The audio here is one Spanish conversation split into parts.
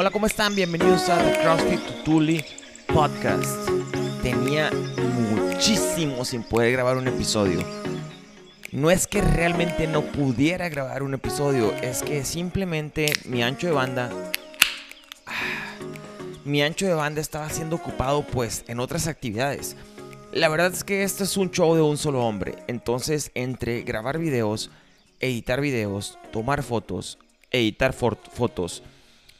Hola, ¿cómo están? Bienvenidos a The CrossFit Tutuli Podcast. Tenía muchísimo sin poder grabar un episodio. No es que realmente no pudiera grabar un episodio, es que simplemente mi ancho de banda mi ancho de banda estaba siendo ocupado pues en otras actividades. La verdad es que este es un show de un solo hombre, entonces entre grabar videos, editar videos, tomar fotos, editar fotos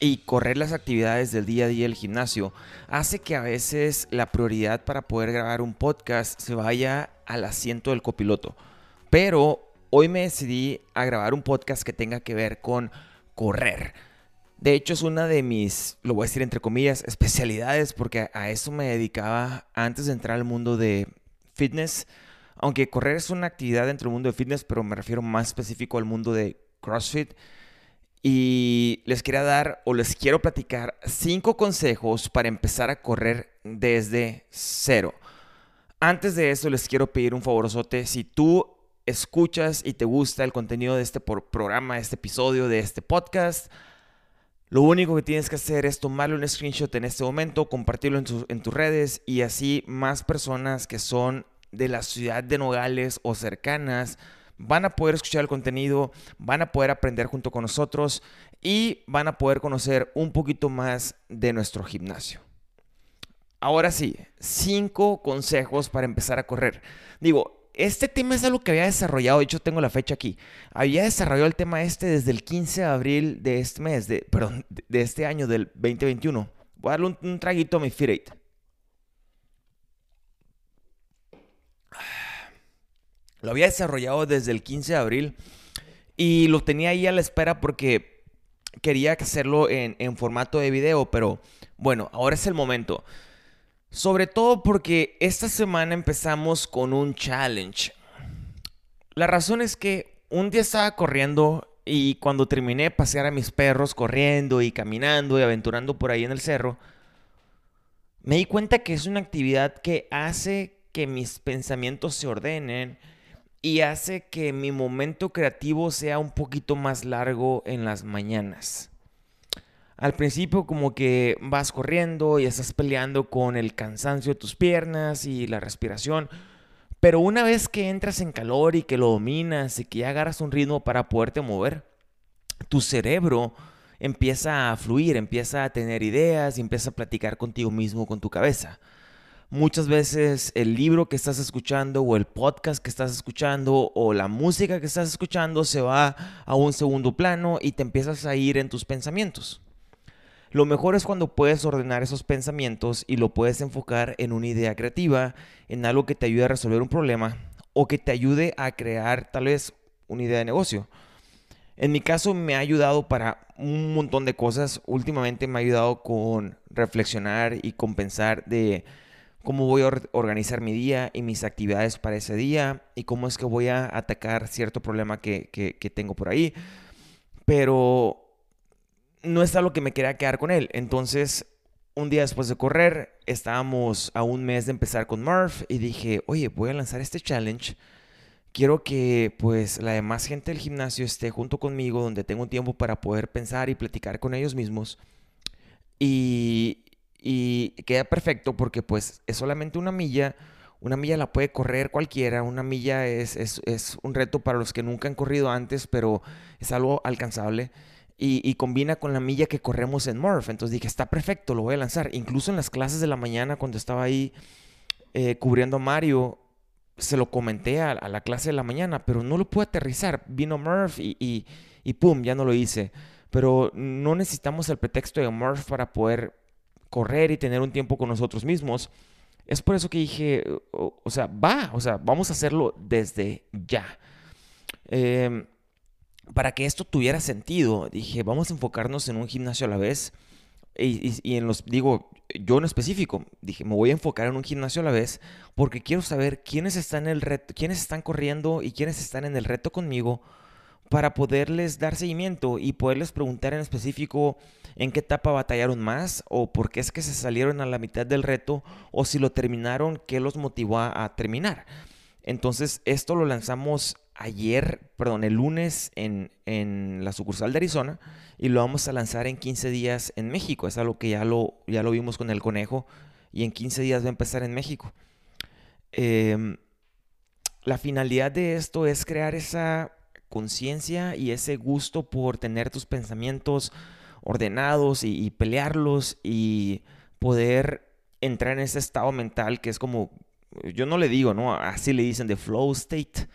y correr las actividades del día a día del gimnasio, hace que a veces la prioridad para poder grabar un podcast se vaya al asiento del copiloto. Pero hoy me decidí a grabar un podcast que tenga que ver con correr. De hecho, es una de mis, lo voy a decir entre comillas, especialidades, porque a eso me dedicaba antes de entrar al mundo de fitness. Aunque correr es una actividad dentro del mundo de fitness, pero me refiero más específico al mundo de CrossFit. Y les quería dar o les quiero platicar cinco consejos para empezar a correr desde cero. Antes de eso, les quiero pedir un favorosote. Si tú escuchas y te gusta el contenido de este programa, de este episodio, de este podcast, lo único que tienes que hacer es tomarle un screenshot en este momento, compartirlo en, tus redes y así más personas que son de la ciudad de Nogales o cercanas van a poder escuchar el contenido, van a poder aprender junto con nosotros y van a poder conocer un poquito más de nuestro gimnasio. Ahora sí, cinco consejos para empezar a correr. Digo, este tema es algo que había desarrollado, de hecho tengo la fecha aquí. Había desarrollado el tema este desde el 15 de abril de este mes, de, perdón, de este año, del 2021. Voy a darle un, traguito a mi Fit Lo había desarrollado desde el 15 de abril y lo tenía ahí a la espera porque quería hacerlo en, en formato de video, pero bueno, ahora es el momento. Sobre todo porque esta semana empezamos con un challenge. La razón es que un día estaba corriendo y cuando terminé pasear a mis perros corriendo y caminando y aventurando por ahí en el cerro, me di cuenta que es una actividad que hace que mis pensamientos se ordenen y hace que mi momento creativo sea un poquito más largo en las mañanas. Al principio como que vas corriendo y estás peleando con el cansancio de tus piernas y la respiración. Pero una vez que entras en calor y que lo dominas y que ya agarras un ritmo para poderte mover, tu cerebro empieza a fluir, empieza a tener ideas y empieza a platicar contigo mismo, con tu cabeza. Muchas veces el libro que estás escuchando o el podcast que estás escuchando o la música que estás escuchando se va a un segundo plano y te empiezas a ir en tus pensamientos. Lo mejor es cuando puedes ordenar esos pensamientos y lo puedes enfocar en una idea creativa, en algo que te ayude a resolver un problema o que te ayude a crear tal vez una idea de negocio. En mi caso me ha ayudado para un montón de cosas. Últimamente me ha ayudado con reflexionar y con pensar de cómo voy a organizar mi día y mis actividades para ese día y cómo es que voy a atacar cierto problema que, que tengo por ahí. Pero no es algo que me quería quedar con él. Entonces, un día después de correr, estábamos a un mes de empezar con Murph y dije, oye, voy a lanzar este challenge. Quiero que pues la demás gente del gimnasio esté junto conmigo, donde tengo un tiempo para poder pensar y platicar con ellos mismos. Y, y queda perfecto porque pues es solamente una milla. Una milla la puede correr cualquiera, una milla es, es, es un reto para los que nunca han corrido antes, pero es algo alcanzable y, combina con la milla que corremos en Murph. Entonces dije, está perfecto, lo voy a lanzar. Incluso en las clases de la mañana, cuando estaba ahí eh, cubriendo a Mario, se lo comenté a, la clase de la mañana, pero no lo pude aterrizar. Vino Murph y, y, pum, ya no lo hice. Pero no necesitamos el pretexto de Murph para poder correr y tener un tiempo con nosotros mismos. Es por eso que dije, o, sea, va, o sea, vamos a hacerlo desde ya. Eh, para que esto tuviera sentido, dije, vamos a enfocarnos en un gimnasio a la vez. Y, en los, digo, yo en específico, dije, me voy a enfocar en un gimnasio a la vez porque quiero saber quiénes están, en el quiénes están corriendo y quiénes están en el reto conmigo para poderles dar seguimiento y poderles preguntar en específico en qué etapa batallaron más o por qué es que se salieron a la mitad del reto o si lo terminaron, qué los motivó a terminar. Entonces, esto lo lanzamos ayer, perdón, el lunes en, en, la sucursal de Arizona y lo vamos a lanzar en 15 días en México. Es algo que ya lo, ya lo vimos con el conejo y en 15 días va a empezar en México. Em, la finalidad de esto es crear esa conciencia y ese gusto por tener tus pensamientos ordenados y, pelearlos y poder entrar en ese estado mental que es como, yo no le digo, ¿no? Así le dicen de flow state.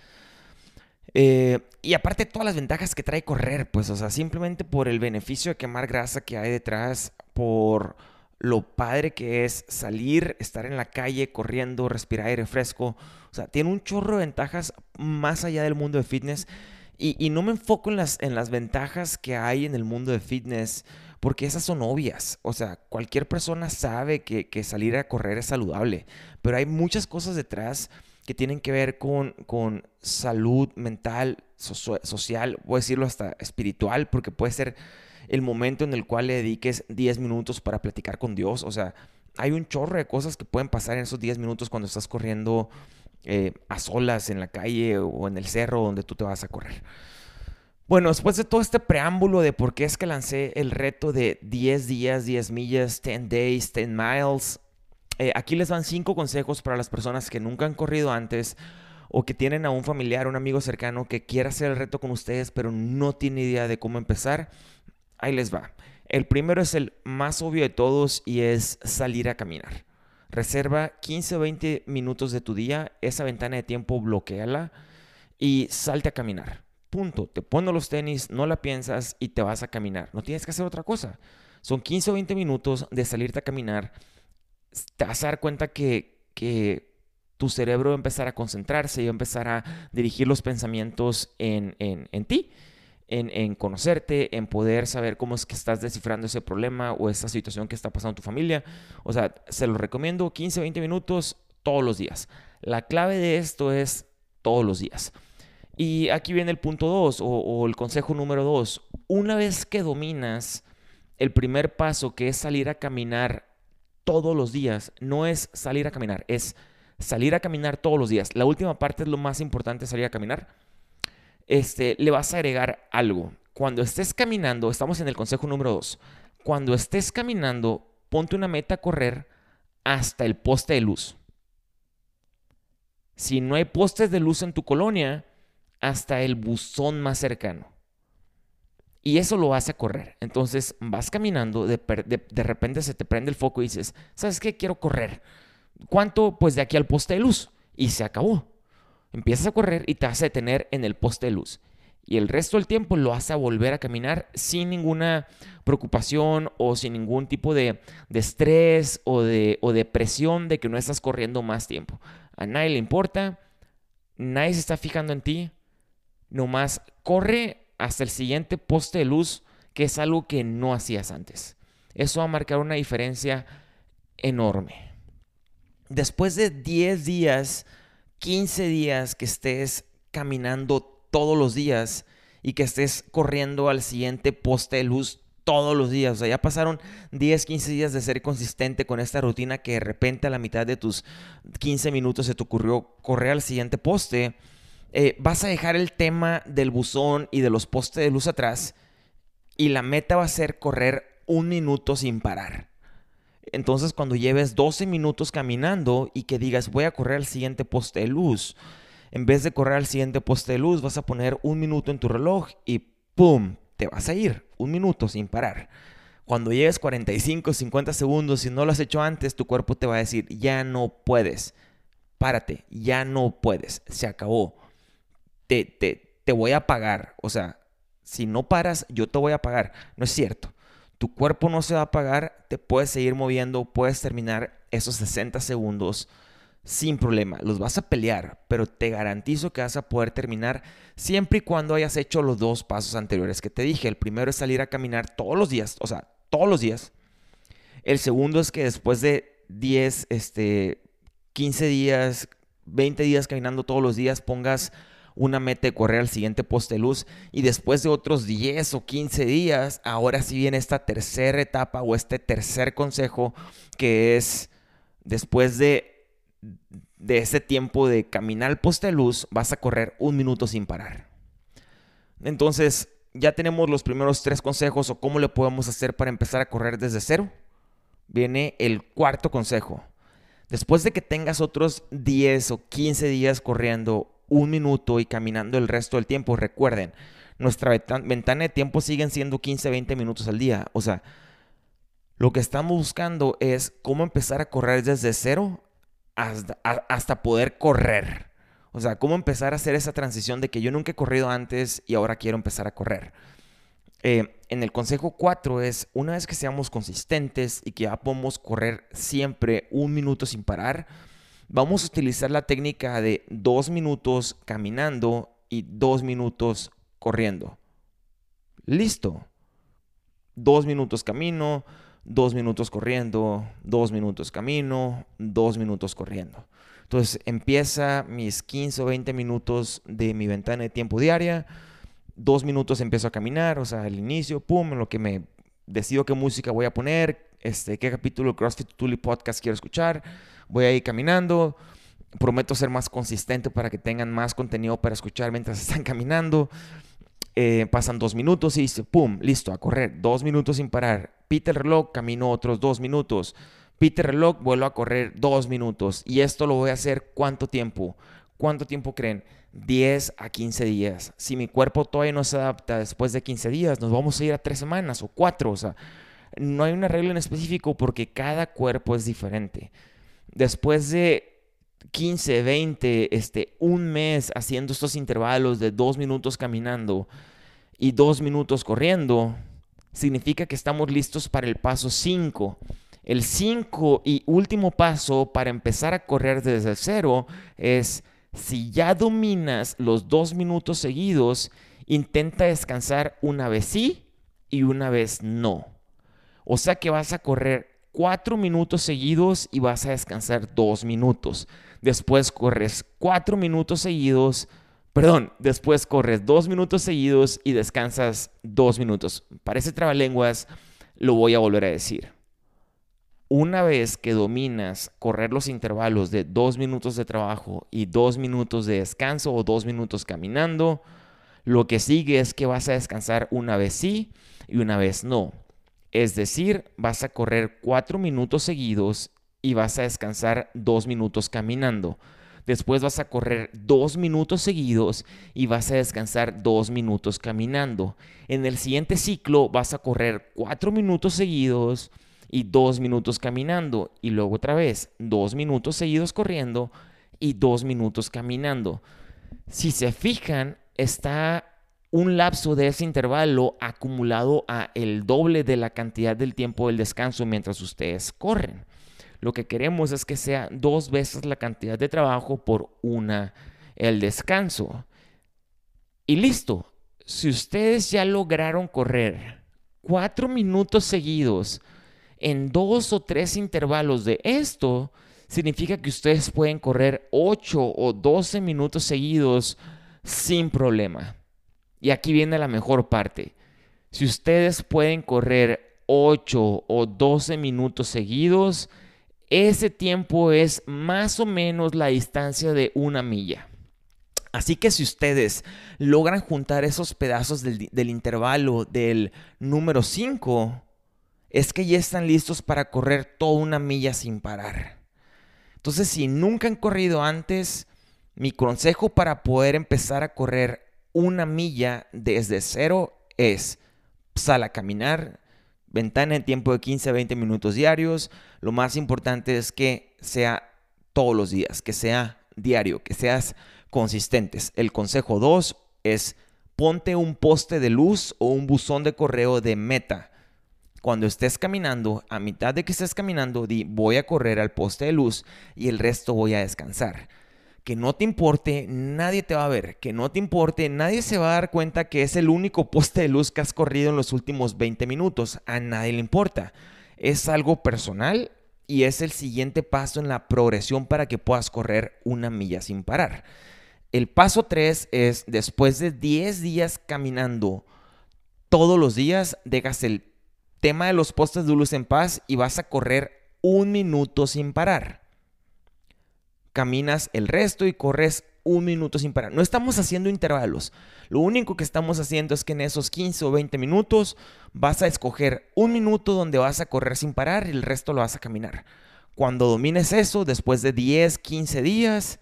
Eh, y aparte todas las ventajas que trae correr, pues, o sea, simplemente por el beneficio de quemar grasa que hay detrás, por lo padre que es salir, estar en la calle corriendo, respirar aire fresco. O sea, tiene un chorro de ventajas más allá del mundo de fitness. Y, no me enfoco en las, en las ventajas que hay en el mundo de fitness, porque esas son obvias. O sea, cualquier persona sabe que, salir a correr es saludable, pero hay muchas cosas detrás que tienen que ver con, con salud mental, social, voy a decirlo hasta espiritual, porque puede ser el momento en el cual le dediques 10 minutos para platicar con Dios. O sea, hay un chorro de cosas que pueden pasar en esos 10 minutos cuando estás corriendo eh, a solas en la calle o en el cerro donde tú te vas a correr. Bueno, después de todo este preámbulo de por qué es que lancé el reto de 10 días, 10 millas, 10 days, 10 miles, eh, aquí les dan 5 consejos para las personas que nunca han corrido antes o que tienen a un familiar, un amigo cercano que quiera hacer el reto con ustedes, pero no tiene idea de cómo empezar. Ahí les va. El primero es el más obvio de todos y es salir a caminar. Reserva 15 o 20 minutos de tu día, esa ventana de tiempo bloqueala y salte a caminar. Punto. Te pones los tenis, no la piensas y te vas a caminar. No tienes que hacer otra cosa. Son 15 o 20 minutos de salirte a caminar. Te vas a dar cuenta que, que tu cerebro va a empezar a concentrarse y va a empezar a dirigir los pensamientos en, en, en ti en, conocerte, en poder saber cómo es que estás descifrando ese problema o esa situación que está pasando en tu familia. O sea, se lo recomiendo 15, 20 minutos todos los días. La clave de esto es todos los días. Y aquí viene el punto 2 o, el consejo número 2. Una vez que dominas el primer paso que es salir a caminar todos los días, no es salir a caminar, es salir a caminar todos los días. La última parte es lo más importante, salir a caminar este, le vas a agregar algo. Cuando estés caminando, estamos en el consejo número 2. Cuando estés caminando, ponte una meta a correr hasta el poste de luz. Si no hay postes de luz en tu colonia, hasta el buzón más cercano. Y eso lo a correr. Entonces vas caminando, de, de, repente se te prende el foco y dices, ¿sabes qué? Quiero correr. ¿Cuánto? Pues de aquí al poste de luz. Y se acabó. Empiezas a correr y te vas a detener en el poste de luz. Y el resto del tiempo lo vas a volver a caminar sin ninguna preocupación o sin ningún tipo de, estrés o de, o de presión de que no estás corriendo más tiempo. A nadie le importa, nadie se está fijando en ti. Nomás corre hasta el siguiente poste de luz, que es algo que no hacías antes. Eso va a marcar una diferencia enorme. Después de 10 días 15 días que estés caminando todos los días y que estés corriendo al siguiente poste de luz todos los días. O sea, ya pasaron 10, 15 días de ser consistente con esta rutina que de repente a la mitad de tus 15 minutos se te ocurrió correr al siguiente poste. Eh, vas a dejar el tema del buzón y de los postes de luz atrás y la meta va a ser correr un minuto sin parar. Entonces cuando lleves 12 minutos caminando y que digas voy a correr al siguiente poste de luz, en vez de correr al siguiente poste de luz vas a poner un minuto en tu reloj y ¡pum! Te vas a ir un minuto sin parar. Cuando llegues 45, 50 segundos, si no lo has hecho antes, tu cuerpo te va a decir, ya no puedes. Párate, ya no puedes. Se acabó. Te, te, te voy a pagar. O sea, si no paras, yo te voy a pagar. No es cierto tu cuerpo no se va a apagar, te puedes seguir moviendo, puedes terminar esos 60 segundos sin problema. Los vas a pelear, pero te garantizo que vas a poder terminar siempre y cuando hayas hecho los dos pasos anteriores que te dije. El primero es salir a caminar todos los días, o sea, todos los días. El segundo es que después de 10, este, 15 días, 20 días caminando todos los días, pongas una meta de correr al siguiente poste luz y después de otros 10 o 15 días, ahora sí viene esta tercera etapa o este tercer consejo que es después de de ese tiempo de caminar al poste luz, vas a correr un minuto sin parar. Entonces, ya tenemos los primeros tres consejos o cómo le podemos hacer para empezar a correr desde cero. Viene el cuarto consejo. Después de que tengas otros 10 o 15 días corriendo un minuto y caminando el resto del tiempo, recuerden, nuestra ventana de tiempo siguen siendo 15, 20 minutos al día. O sea, lo que estamos buscando es cómo empezar a correr desde cero hasta, poder correr. O sea, cómo empezar a hacer esa transición de que yo nunca he corrido antes y ahora quiero empezar a correr. Eh, en el consejo 4 es, una vez que seamos consistentes y que ya podemos correr siempre un minuto sin parar, vamos a utilizar la técnica de dos minutos caminando y dos minutos corriendo. Listo. Dos minutos camino, dos minutos corriendo, dos minutos camino, dos minutos corriendo. Entonces empieza mis 15 o 20 minutos de mi ventana de tiempo diaria, dos minutos empiezo a caminar, o sea, al inicio, pum, en lo que me decido qué música voy a poner, este, qué capítulo CrossFit Tuli Podcast quiero escuchar, voy a ir caminando, prometo ser más consistente para que tengan más contenido para escuchar mientras están caminando. Eh, pasan dos minutos y dice, pum, listo, a correr, dos minutos sin parar. Pite el reloj, camino otros dos minutos. Pite el reloj, vuelvo a correr dos minutos. Y esto lo voy a hacer cuánto tiempo. ¿Cuánto tiempo creen? 10 a 15 días. Si mi cuerpo todavía no se adapta después de 15 días, nos vamos a ir a tres semanas o cuatro. O sea, no hay una regla en específico porque cada cuerpo es diferente. Después de 15, 20, este, un mes haciendo estos intervalos de dos minutos caminando y dos minutos corriendo, significa que estamos listos para el paso 5. El 5 y último paso para empezar a correr desde cero es, si ya dominas los dos minutos seguidos, intenta descansar una vez sí y una vez no. O sea que vas a correr cuatro minutos seguidos y vas a descansar dos minutos. Después corres cuatro minutos seguidos, perdón, después corres dos minutos seguidos y descansas dos minutos. Parece trabalenguas, lo voy a volver a decir. Una vez que dominas correr los intervalos de dos minutos de trabajo y dos minutos de descanso o dos minutos caminando, lo que sigue es que vas a descansar una vez sí y una vez no. Es decir, vas a correr cuatro minutos seguidos y vas a descansar dos minutos caminando. Después vas a correr dos minutos seguidos y vas a descansar dos minutos caminando. En el siguiente ciclo vas a correr cuatro minutos seguidos y dos minutos caminando. Y luego otra vez dos minutos seguidos corriendo y dos minutos caminando. Si se fijan, está un lapso de ese intervalo acumulado a el doble de la cantidad del tiempo del descanso mientras ustedes corren. Lo que queremos es que sea dos veces la cantidad de trabajo por una el descanso. Y listo. Si ustedes ya lograron correr cuatro minutos seguidos en dos o tres intervalos de esto, significa que ustedes pueden correr 8 o 12 minutos seguidos sin problema. Y aquí viene la mejor parte. Si ustedes pueden correr 8 o 12 minutos seguidos, ese tiempo es más o menos la distancia de una milla. Así que si ustedes logran juntar esos pedazos del, intervalo del número 5, es que ya están listos para correr toda una milla sin parar. Entonces, si nunca han corrido antes, mi consejo para poder empezar a correr una milla desde cero es sal a caminar, ventana en tiempo de 15 a 20 minutos diarios. Lo más importante es que sea todos los días, que sea diario, que seas consistentes. El consejo 2 es ponte un poste de luz o un buzón de correo de meta. Cuando estés caminando, a mitad de que estés caminando, di voy a correr al poste de luz y el resto voy a descansar que no te importe, nadie te va a ver, que no te importe, nadie se va a dar cuenta que es el único poste de luz que has corrido en los últimos 20 minutos, a nadie le importa. Es algo personal y es el siguiente paso en la progresión para que puedas correr una milla sin parar. El paso 3 es después de 10 días caminando todos los días, dejas el tema de los postes de luz en paz y vas a correr un minuto sin parar. Caminas el resto y corres un minuto sin parar. No estamos haciendo intervalos. Lo único que estamos haciendo es que en esos 15 o 20 minutos vas a escoger un minuto donde vas a correr sin parar y el resto lo vas a caminar. Cuando domines eso, después de 10, 15 días,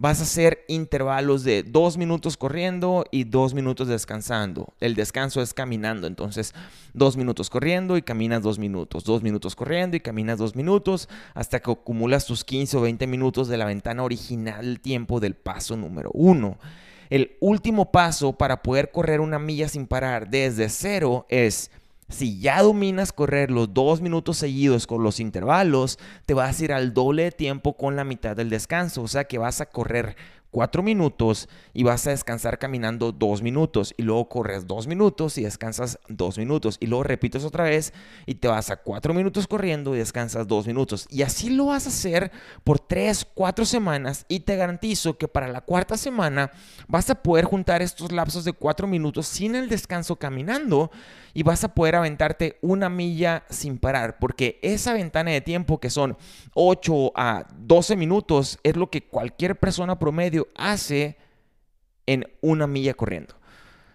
vas a hacer intervalos de dos minutos corriendo y dos minutos descansando. El descanso es caminando, entonces dos minutos corriendo y caminas dos minutos, dos minutos corriendo y caminas dos minutos hasta que acumulas tus 15 o 20 minutos de la ventana original tiempo del paso número uno. El último paso para poder correr una milla sin parar desde cero es si ya dominas correr los dos minutos seguidos con los intervalos, te vas a ir al doble de tiempo con la mitad del descanso. O sea que vas a correr cuatro minutos y vas a descansar caminando dos minutos y luego corres dos minutos y descansas dos minutos y luego repites otra vez y te vas a cuatro minutos corriendo y descansas dos minutos. Y así lo vas a hacer por tres, cuatro semanas y te garantizo que para la cuarta semana vas a poder juntar estos lapsos de cuatro minutos sin el descanso caminando y vas a poder aventarte una milla sin parar, porque esa ventana de tiempo que son 8 a 12 minutos es lo que cualquier persona promedio hace en una milla corriendo.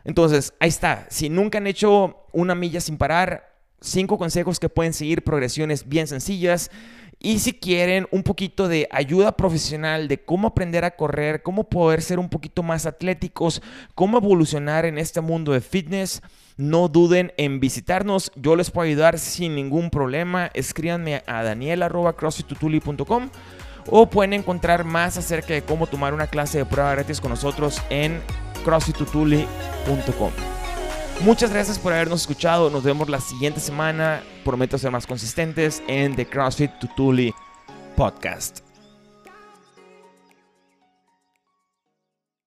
Entonces, ahí está. Si nunca han hecho una milla sin parar, cinco consejos que pueden seguir, progresiones bien sencillas. Y si quieren un poquito de ayuda profesional de cómo aprender a correr, cómo poder ser un poquito más atléticos, cómo evolucionar en este mundo de fitness, no duden en visitarnos. Yo les puedo ayudar sin ningún problema. Escríbanme a daniel.crossfitutuli.com o pueden encontrar más acerca de cómo tomar una clase de prueba gratis con nosotros en crossfitutuli.com. Muchas gracias por habernos escuchado. Nos vemos la siguiente semana. Prometo ser más consistentes en The CrossFit Tutuli Podcast.